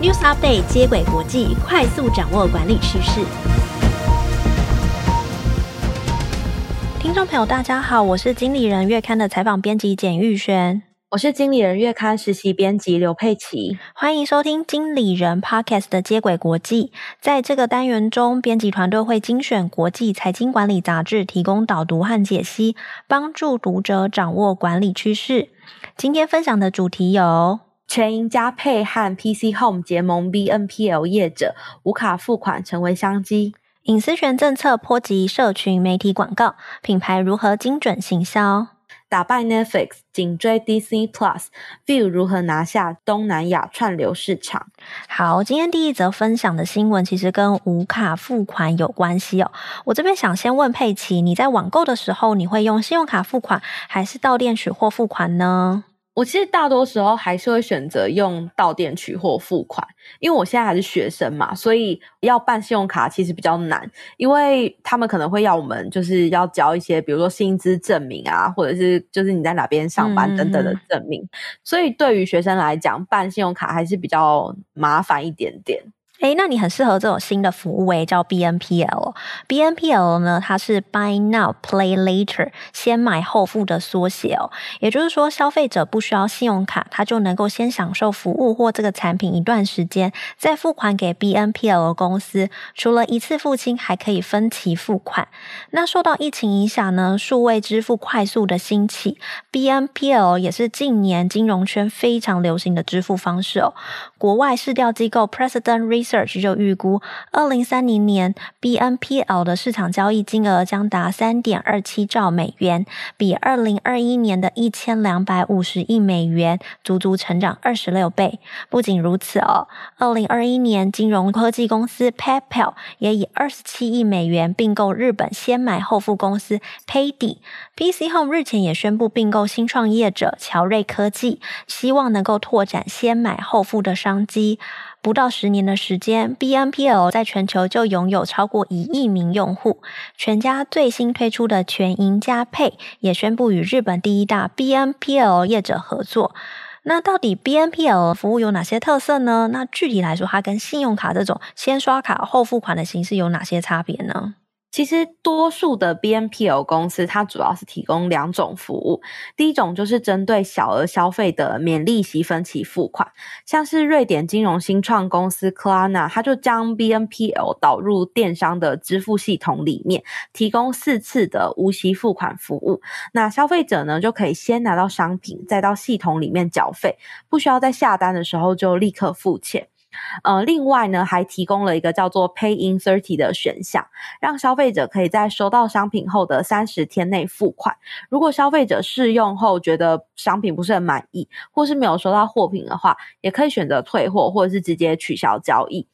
News Update 接轨国际，快速掌握管理趋势。听众朋友，大家好，我是经理人月刊的采访编辑简玉轩。我是经理人月刊实习编辑刘佩琪，欢迎收听经理人 Podcast 的接轨国际。在这个单元中，编辑团队会精选国际财经管理杂志，提供导读和解析，帮助读者掌握管理趋势。今天分享的主题有：全银加配和 PC Home 结盟，BNPL 业者无卡付款成为商机；隐私权政策波及社群媒体广告，品牌如何精准行销？打败 Netflix，紧追 Disney Plus，View 如何拿下东南亚串流市场？好，今天第一则分享的新闻其实跟无卡付款有关系哦。我这边想先问佩奇，你在网购的时候，你会用信用卡付款，还是到店取货付款呢？我其实大多时候还是会选择用到店取货付款，因为我现在还是学生嘛，所以要办信用卡其实比较难，因为他们可能会要我们就是要交一些，比如说薪资证明啊，或者是就是你在哪边上班等等的证明，嗯、所以对于学生来讲，办信用卡还是比较麻烦一点点。诶，那你很适合这种新的服务诶，叫 BNPL。BNPL 呢，它是 Buy Now Play Later，先买后付的缩写哦。也就是说，消费者不需要信用卡，他就能够先享受服务或这个产品一段时间，再付款给 BNPL 公司。除了一次付清，还可以分期付款。那受到疫情影响呢，数位支付快速的兴起，BNPL 也是近年金融圈非常流行的支付方式哦。国外市调机构 President Re Search 就预估，二零三零年 BNPL 的市场交易金额将达三点二七兆美元，比二零二一年的一千两百五十亿美元足足成长二十六倍。不仅如此哦，二零二一年金融科技公司 PayPal 也以二十七亿美元并购日本先买后付公司 Payd。PC Home 日前也宣布并购新创业者乔瑞科技，希望能够拓展先买后付的商机。不到十年的时间，BNPL 在全球就拥有超过一亿名用户。全家最新推出的全银加配也宣布与日本第一大 BNPL 业者合作。那到底 BNPL 服务有哪些特色呢？那具体来说，它跟信用卡这种先刷卡后付款的形式有哪些差别呢？其实，多数的 BNPL 公司，它主要是提供两种服务。第一种就是针对小额消费的免利息分期付款，像是瑞典金融新创公司 Klarna，它就将 BNPL 导入电商的支付系统里面，提供四次的无息付款服务。那消费者呢，就可以先拿到商品，再到系统里面缴费，不需要在下单的时候就立刻付钱。呃，另外呢，还提供了一个叫做 Pay in Thirty 的选项，让消费者可以在收到商品后的三十天内付款。如果消费者试用后觉得商品不是很满意，或是没有收到货品的话，也可以选择退货或者是直接取消交易。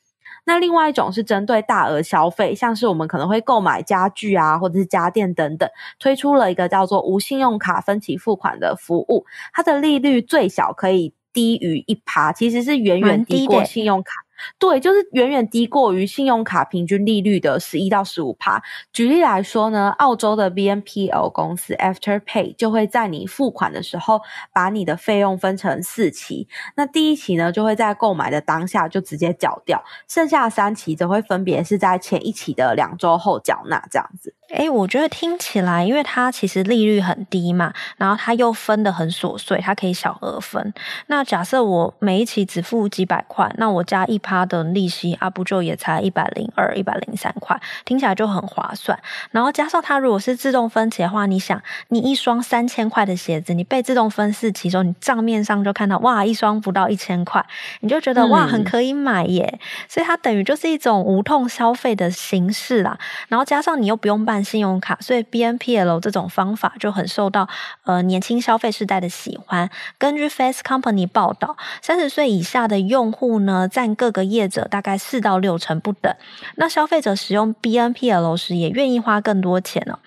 那另外一种是针对大额消费，像是我们可能会购买家具啊，或者是家电等等，推出了一个叫做无信用卡分期付款的服务，它的利率最小可以。低于一趴，其实是远远低过信用卡。对，就是远远低过于信用卡平均利率的十一到十五趴。举例来说呢，澳洲的 BNPL 公司 Afterpay 就会在你付款的时候，把你的费用分成四期。那第一期呢，就会在购买的当下就直接缴掉，剩下三期则会分别是在前一期的两周后缴纳，这样子。诶，我觉得听起来，因为它其实利率很低嘛，然后它又分得很琐碎，它可以小额分。那假设我每一期只付几百块，那我加一趴的利息，啊不就也才一百零二、一百零三块，听起来就很划算。然后加上它如果是自动分期的话，你想，你一双三千块的鞋子，你被自动分四期之后，你账面上就看到哇，一双不到一千块，你就觉得哇，很可以买耶。所以它等于就是一种无痛消费的形式啦。然后加上你又不用办。办信用卡，所以 BNPL 这种方法就很受到呃年轻消费世代的喜欢。根据 Face Company 报道，三十岁以下的用户呢，占各个业者大概四到六成不等。那消费者使用 BNPL 时，也愿意花更多钱呢。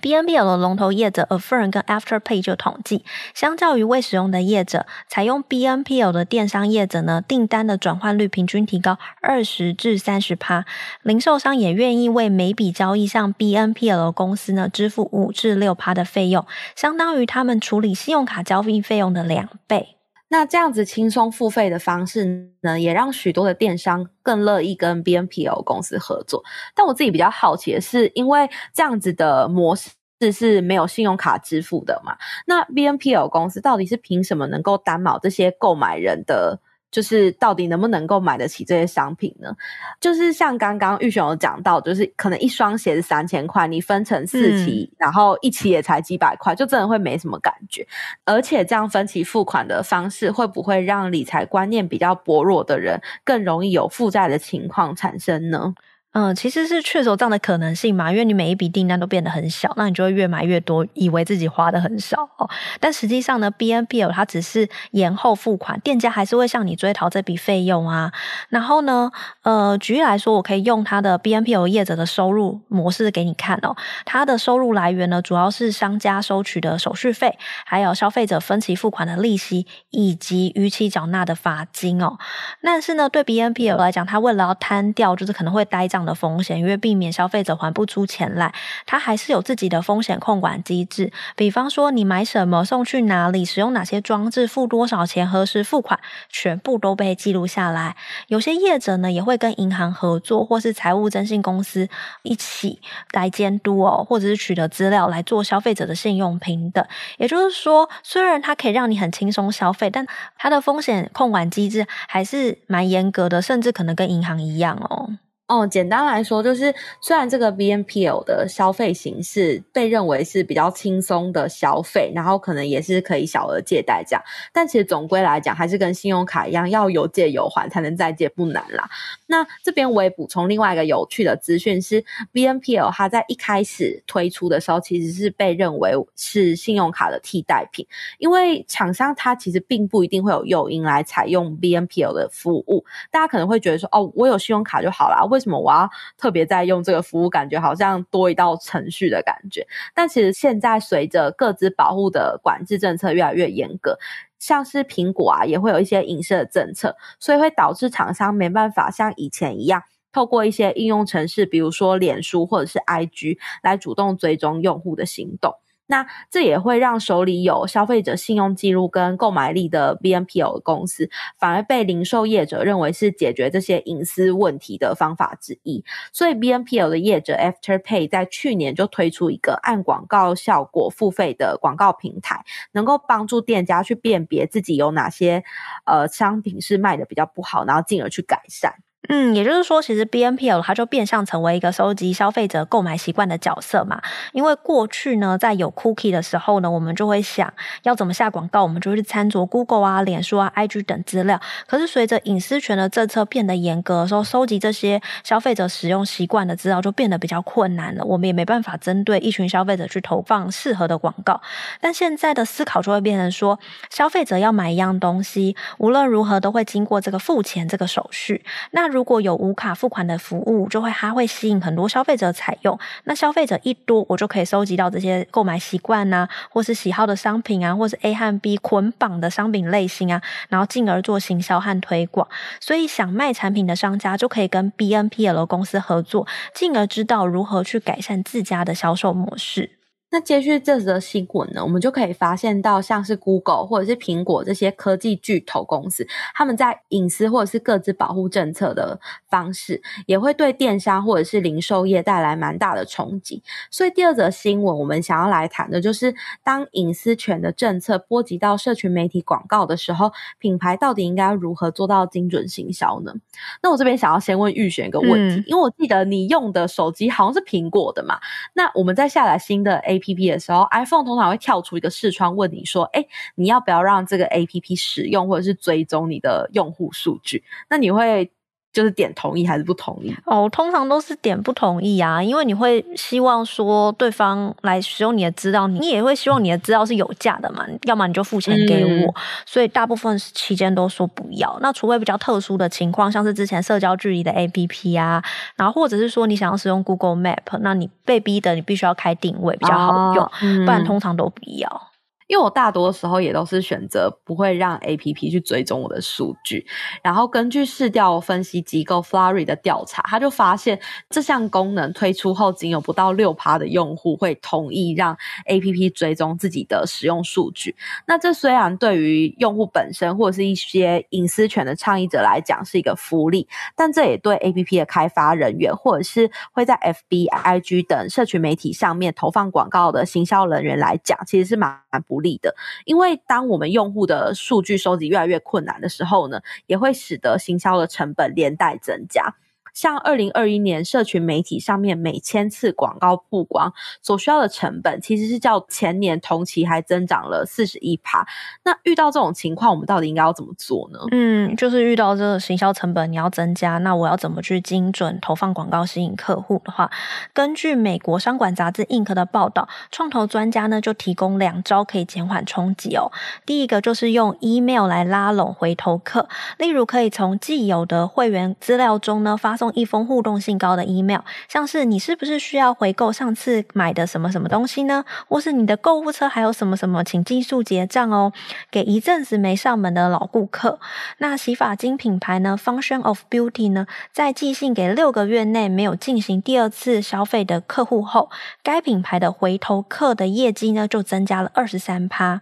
BNPL 的龙头业者 Affirm 跟 Afterpay 就统计，相较于未使用的业者，采用 BNPL 的电商业者呢，订单的转换率平均提高二十至三十趴。零售商也愿意为每笔交易向 BNPL 公司呢支付五至六趴的费用，相当于他们处理信用卡交易费用的两倍。那这样子轻松付费的方式呢，也让许多的电商更乐意跟 BNPL 公司合作。但我自己比较好奇的是，因为这样子的模式是没有信用卡支付的嘛，那 BNPL 公司到底是凭什么能够担保这些购买人的？就是到底能不能够买得起这些商品呢？就是像刚刚玉雄有讲到，就是可能一双鞋子三千块，你分成四期，嗯、然后一期也才几百块，就真的会没什么感觉。而且这样分期付款的方式，会不会让理财观念比较薄弱的人更容易有负债的情况产生呢？嗯，其实是确实有这样的可能性嘛，因为你每一笔订单都变得很小，那你就会越买越多，以为自己花的很少哦。但实际上呢，BNPL 它只是延后付款，店家还是会向你追讨这笔费用啊。然后呢，呃，举例来说，我可以用它的 BNPL 业者的收入模式给你看哦。它的收入来源呢，主要是商家收取的手续费，还有消费者分期付款的利息，以及逾期缴纳的罚金哦。但是呢，对 BNPL 来讲，它为了要摊掉，就是可能会呆账。的风险，因为避免消费者还不出钱来，它还是有自己的风险控管机制。比方说，你买什么、送去哪里、使用哪些装置、付多少钱、何时付款，全部都被记录下来。有些业者呢，也会跟银行合作，或是财务征信公司一起来监督哦，或者是取得资料来做消费者的信用评等。也就是说，虽然它可以让你很轻松消费，但它的风险控管机制还是蛮严格的，甚至可能跟银行一样哦。哦，简单来说就是，虽然这个 BNPL 的消费形式被认为是比较轻松的消费，然后可能也是可以小额借贷这样，但其实总归来讲，还是跟信用卡一样，要有借有还才能再借，不难啦。那这边我也补充另外一个有趣的资讯是，BNPL 它在一开始推出的时候，其实是被认为是信用卡的替代品，因为厂商它其实并不一定会有诱因来采用 BNPL 的服务。大家可能会觉得说，哦，我有信用卡就好啦。为为什么我要特别在用这个服务？感觉好像多一道程序的感觉。但其实现在随着各自保护的管制政策越来越严格，像是苹果啊，也会有一些隐私的政策，所以会导致厂商没办法像以前一样，透过一些应用程式，比如说脸书或者是 IG 来主动追踪用户的行动。那这也会让手里有消费者信用记录跟购买力的 BNPL 公司，反而被零售业者认为是解决这些隐私问题的方法之一。所以 BNPL 的业者 Afterpay 在去年就推出一个按广告效果付费的广告平台，能够帮助店家去辨别自己有哪些呃商品是卖的比较不好，然后进而去改善。嗯，也就是说，其实 BNPL 它就变相成为一个收集消费者购买习惯的角色嘛。因为过去呢，在有 cookie 的时候呢，我们就会想要怎么下广告，我们就去参照 Google 啊、脸书啊、IG 等资料。可是随着隐私权的政策变得严格的时候，收集这些消费者使用习惯的资料就变得比较困难了。我们也没办法针对一群消费者去投放适合的广告。但现在的思考就会变成说，消费者要买一样东西，无论如何都会经过这个付钱这个手续。那如果有无卡付款的服务，就会它会吸引很多消费者采用。那消费者一多，我就可以收集到这些购买习惯呐，或是喜好的商品啊，或是 A 和 B 捆绑的商品类型啊，然后进而做行销和推广。所以想卖产品的商家就可以跟 BNPL 公司合作，进而知道如何去改善自家的销售模式。那接续这则新闻呢，我们就可以发现到，像是 Google 或者是苹果这些科技巨头公司，他们在隐私或者是各自保护政策的方式，也会对电商或者是零售业带来蛮大的冲击。所以第二则新闻，我们想要来谈的就是，当隐私权的政策波及到社群媒体广告的时候，品牌到底应该如何做到精准行销呢？那我这边想要先问玉璇一个问题，嗯、因为我记得你用的手机好像是苹果的嘛，那我们再下载新的 A A P P 的时候，iPhone 通常会跳出一个视窗，问你说：“哎，你要不要让这个 A P P 使用或者是追踪你的用户数据？”那你会？就是点同意还是不同意？哦，通常都是点不同意啊，因为你会希望说对方来使用你的资料，你也会希望你的资料是有价的嘛，要么你就付钱给我。嗯、所以大部分期间都说不要。那除非比较特殊的情况，像是之前社交距离的 APP 啊，然后或者是说你想要使用 Google Map，那你被逼的你必须要开定位比较好用，哦嗯、不然通常都不要。因为我大多时候也都是选择不会让 APP 去追踪我的数据。然后根据市调分析机构 Flurry 的调查，他就发现这项功能推出后，仅有不到六趴的用户会同意让 APP 追踪自己的使用数据。那这虽然对于用户本身或者是一些隐私权的倡议者来讲是一个福利，但这也对 APP 的开发人员或者是会在 FB、IG 等社群媒体上面投放广告的行销人员来讲，其实是蛮不力的。因为当我们用户的数据收集越来越困难的时候呢，也会使得行销的成本连带增加。像二零二一年，社群媒体上面每千次广告曝光所需要的成本，其实是较前年同期还增长了四十一趴。那遇到这种情况，我们到底应该要怎么做呢？嗯，就是遇到这个行销成本你要增加，那我要怎么去精准投放广告吸引客户的话，根据美国商管杂志 Inc 的报道，创投专家呢就提供两招可以减缓冲击哦。第一个就是用 email 来拉拢回头客，例如可以从既有的会员资料中呢发送一封互动性高的 email，像是你是不是需要回购上次买的什么什么东西呢？或是你的购物车还有什么什么，请尽速结账哦。给一阵子没上门的老顾客。那洗发精品牌呢，Function of Beauty 呢，在寄信给六个月内没有进行第二次消费的客户后，该品牌的回头客的业绩呢就增加了二十三趴。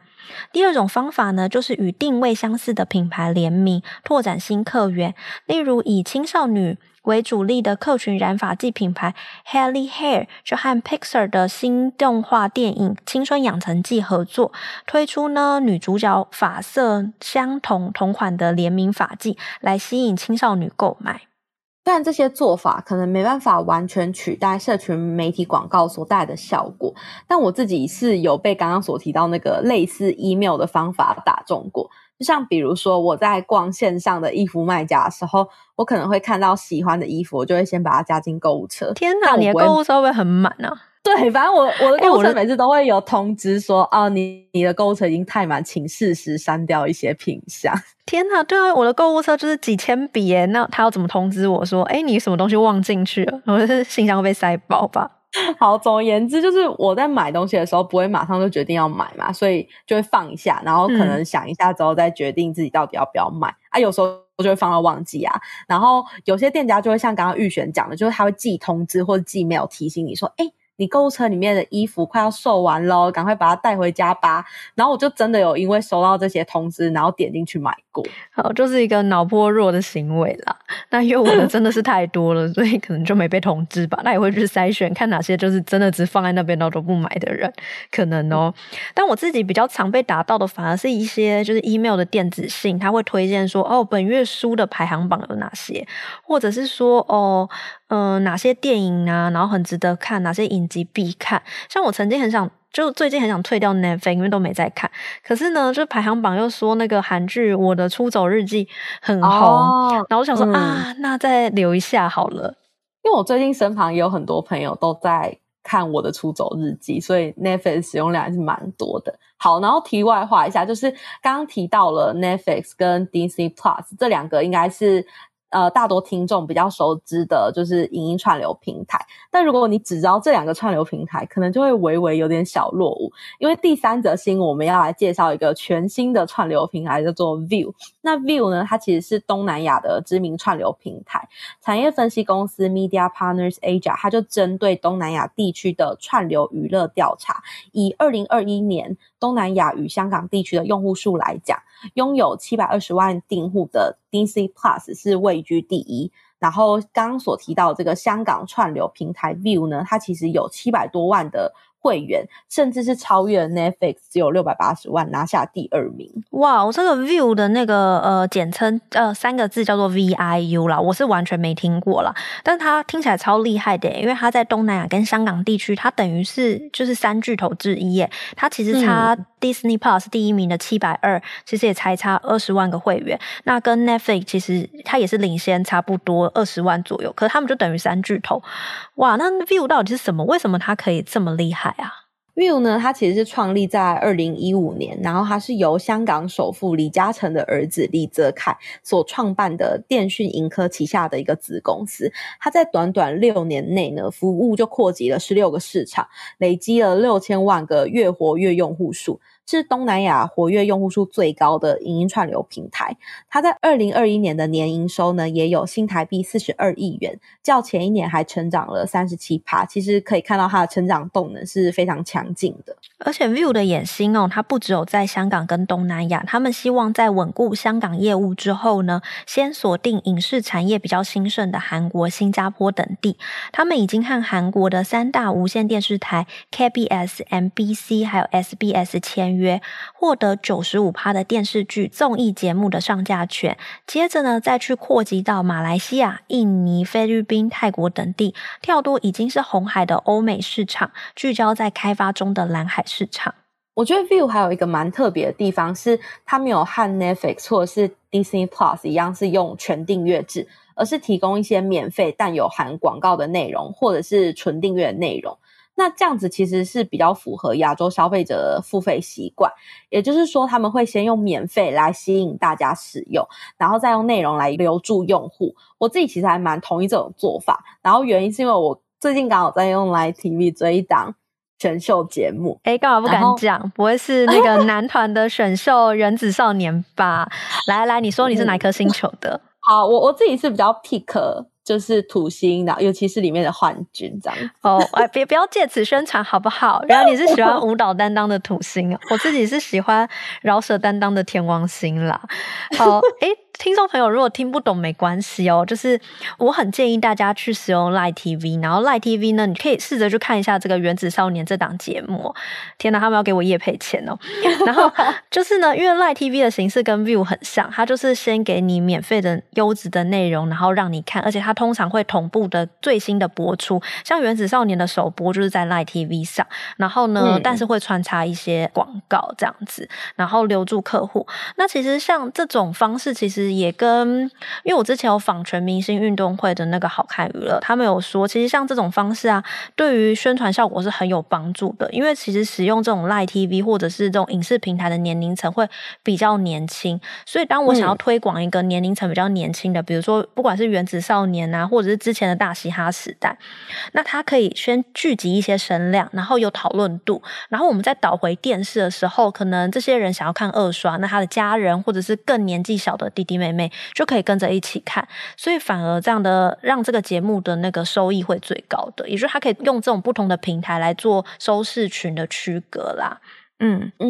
第二种方法呢，就是与定位相似的品牌联名，拓展新客源，例如以青少女。为主力的客群染发剂品牌 Hally Hair 就和 Pixar 的新动画电影《青春养成记》合作，推出呢女主角发色相同同款的联名发剂，来吸引青少女购买。但这些做法可能没办法完全取代社群媒体广告所带来的效果，但我自己是有被刚刚所提到那个类似 email 的方法打中过。就像比如说，我在逛线上的衣服卖家的时候，我可能会看到喜欢的衣服，我就会先把它加进购物车。天哪，你的购物车会不会很满啊？对，反正我我的购物车每次都会有通知说，欸、哦，你你的购物车已经太满，请适时删掉一些品项。天哪，对啊，我的购物车就是几千笔耶，那他要怎么通知我说，哎，你什么东西忘进去了？我是信箱会被塞爆吧？好，总而言之，就是我在买东西的时候不会马上就决定要买嘛，所以就会放一下，然后可能想一下之后再决定自己到底要不要买、嗯、啊。有时候我就会放到忘记啊，然后有些店家就会像刚刚玉璇讲的，就是他会寄通知或者寄 mail 提醒你说，哎。你购物车里面的衣服快要售完喽，赶快把它带回家吧。然后我就真的有因为收到这些通知，然后点进去买过。好，就是一个脑波弱的行为啦。那因为我的真的是太多了，所以可能就没被通知吧。那也会去筛选，看哪些就是真的只放在那边然后都不买的人，可能哦。但我自己比较常被打到的，反而是一些就是 email 的电子信，他会推荐说哦，本月书的排行榜有哪些，或者是说哦。嗯、呃，哪些电影啊，然后很值得看，哪些影集必看？像我曾经很想，就最近很想退掉 Netflix，因为都没在看。可是呢，就排行榜又说那个韩剧《我的出走日记》很红，哦、然后我想说、嗯、啊，那再留一下好了。因为我最近身旁也有很多朋友都在看《我的出走日记》，所以 Netflix 使用量还是蛮多的。好，然后题外话一下，就是刚刚提到了 Netflix 跟 Disney Plus 这两个，应该是。呃，大多听众比较熟知的就是影音串流平台，但如果你只知道这两个串流平台，可能就会微微有点小落伍。因为第三则新我们要来介绍一个全新的串流平台，叫做 View。那 View 呢，它其实是东南亚的知名串流平台。产业分析公司 Media Partners Asia，它就针对东南亚地区的串流娱乐调查，以二零二一年东南亚与香港地区的用户数来讲。拥有七百二十万订户的 DC Plus 是位居第一，然后刚刚所提到这个香港串流平台 View 呢，它其实有七百多万的。会员甚至是超越 Netflix，只有六百八十万，拿下第二名。哇，我这个 View 的那个呃简称呃三个字叫做 VIU 啦，我是完全没听过啦，但它听起来超厉害的，因为它在东南亚跟香港地区，它等于是就是三巨头之一耶。它其实差 Disney Plus 第一名的七百二，其实也才差二十万个会员。那跟 Netflix 其实它也是领先差不多二十万左右，可是他们就等于三巨头。哇，那 View 到底是什么？为什么它可以这么厉害啊？Viu 呢，它其实是创立在二零一五年，然后它是由香港首富李嘉诚的儿子李泽楷所创办的电讯盈科旗下的一个子公司。它在短短六年内呢，服务就扩及了十六个市场，累积了六千万个月活跃用户数。是东南亚活跃用户数最高的影音串流平台。它在二零二一年的年营收呢，也有新台币四十二亿元，较前一年还成长了三十七趴。其实可以看到它的成长动能是非常强劲的。而且 View 的野心哦，它不只有在香港跟东南亚，他们希望在稳固香港业务之后呢，先锁定影视产业比较兴盛的韩国、新加坡等地。他们已经和韩国的三大无线电视台 KBS、MBC 还有 SBS 签约，获得九十五趴的电视剧综艺节目的上架权。接着呢，再去扩及到马来西亚、印尼、菲律宾、泰国等地，跳多已经是红海的欧美市场，聚焦在开发中的蓝海市场。我觉得 View 还有一个蛮特别的地方是，它没有和 Netflix 或者是 Disney Plus 一样是用全订阅制。而是提供一些免费但有含广告的内容，或者是纯订阅的内容。那这样子其实是比较符合亚洲消费者的付费习惯。也就是说，他们会先用免费来吸引大家使用，然后再用内容来留住用户。我自己其实还蛮同意这种做法。然后原因是因为我最近刚好在用 Line TV 追一档选秀节目。诶，干嘛不敢讲？不会是那个男团的选秀原子少年吧？来来，你说你是哪颗星球的？好，我我自己是比较 pick，就是土星的，尤其是里面的幻君这样。哦，哎，别不要借此宣传好不好？然后你是喜欢舞蹈担当的土星，我自己是喜欢饶舌担当的天王星啦。好，哎。听众朋友，如果听不懂没关系哦，就是我很建议大家去使用 Line TV，然后 Line TV 呢，你可以试着去看一下这个《原子少年》这档节目。天哪，他们要给我夜配钱哦！然后就是呢，因为 Line TV 的形式跟 View 很像，它就是先给你免费的优质的内容，然后让你看，而且它通常会同步的最新的播出。像《原子少年》的首播就是在 Line TV 上，然后呢，嗯、但是会穿插一些广告这样子，然后留住客户。那其实像这种方式，其实。也跟，因为我之前有访全明星运动会的那个好看娱乐，他们有说，其实像这种方式啊，对于宣传效果是很有帮助的。因为其实使用这种 Line TV 或者是这种影视平台的年龄层会比较年轻，所以当我想要推广一个年龄层比较年轻的，比如说不管是原子少年啊，或者是之前的大嘻哈时代，那它可以先聚集一些声量，然后有讨论度，然后我们再导回电视的时候，可能这些人想要看二刷，那他的家人或者是更年纪小的弟弟妹妹就可以跟着一起看，所以反而这样的让这个节目的那个收益会最高的，也就是他可以用这种不同的平台来做收视群的区隔啦。嗯嗯，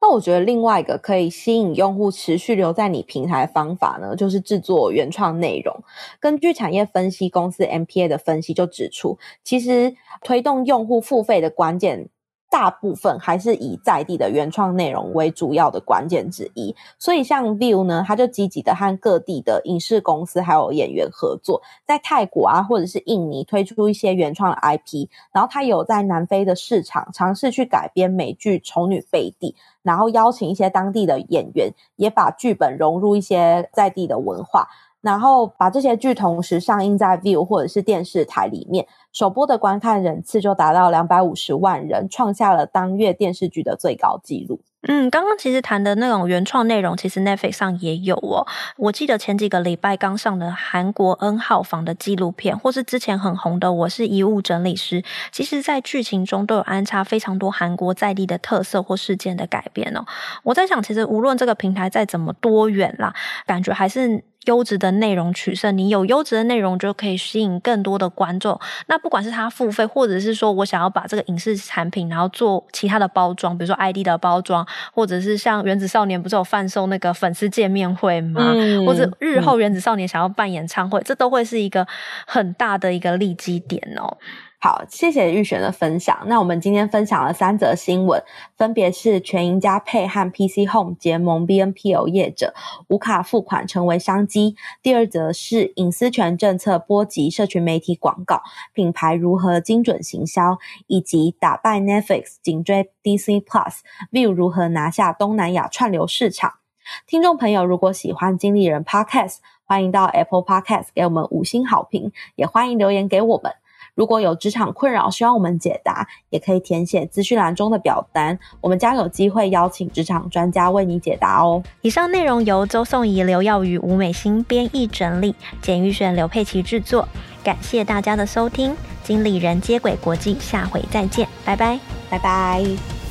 那我觉得另外一个可以吸引用户持续留在你平台的方法呢，就是制作原创内容。根据产业分析公司 MPA 的分析就指出，其实推动用户付费的关键。大部分还是以在地的原创内容为主要的关键之一，所以像 View 呢，他就积极的和各地的影视公司还有演员合作，在泰国啊或者是印尼推出一些原创的 IP，然后他有在南非的市场尝试去改编美剧《丑女贝蒂》，然后邀请一些当地的演员，也把剧本融入一些在地的文化。然后把这些剧同时上映在 View 或者是电视台里面，首播的观看人次就达到两百五十万人，创下了当月电视剧的最高纪录。嗯，刚刚其实谈的那种原创内容，其实 Netflix 上也有哦。我记得前几个礼拜刚上的韩国 N 号房的纪录片，或是之前很红的《我是遗物整理师》，其实在剧情中都有安插非常多韩国在地的特色或事件的改变哦。我在想，其实无论这个平台再怎么多元啦，感觉还是。优质的内容取胜，你有优质的内容就可以吸引更多的观众。那不管是他付费，或者是说我想要把这个影视产品，然后做其他的包装，比如说 ID 的包装，或者是像原子少年不是有贩售那个粉丝见面会吗？嗯、或者日后原子少年想要办演唱会，嗯、这都会是一个很大的一个利基点哦。好，谢谢玉璇的分享。那我们今天分享了三则新闻，分别是全赢家配和 PC Home 结盟 BNPL 业者，无卡付款成为商机。第二则是隐私权政策波及社群媒体广告，品牌如何精准行销，以及打败 Netflix 紧追 Disney Plus，View 如何拿下东南亚串流市场。听众朋友，如果喜欢经理人 Podcast，欢迎到 Apple Podcast 给我们五星好评，也欢迎留言给我们。如果有职场困扰，需要我们解答，也可以填写资讯栏中的表单，我们将有机会邀请职场专家为你解答哦。以上内容由周颂怡、刘耀宇、吴美欣编译整理，简玉璇、刘佩琪制作。感谢大家的收听，经理人接轨国际，下回再见，拜拜，拜拜。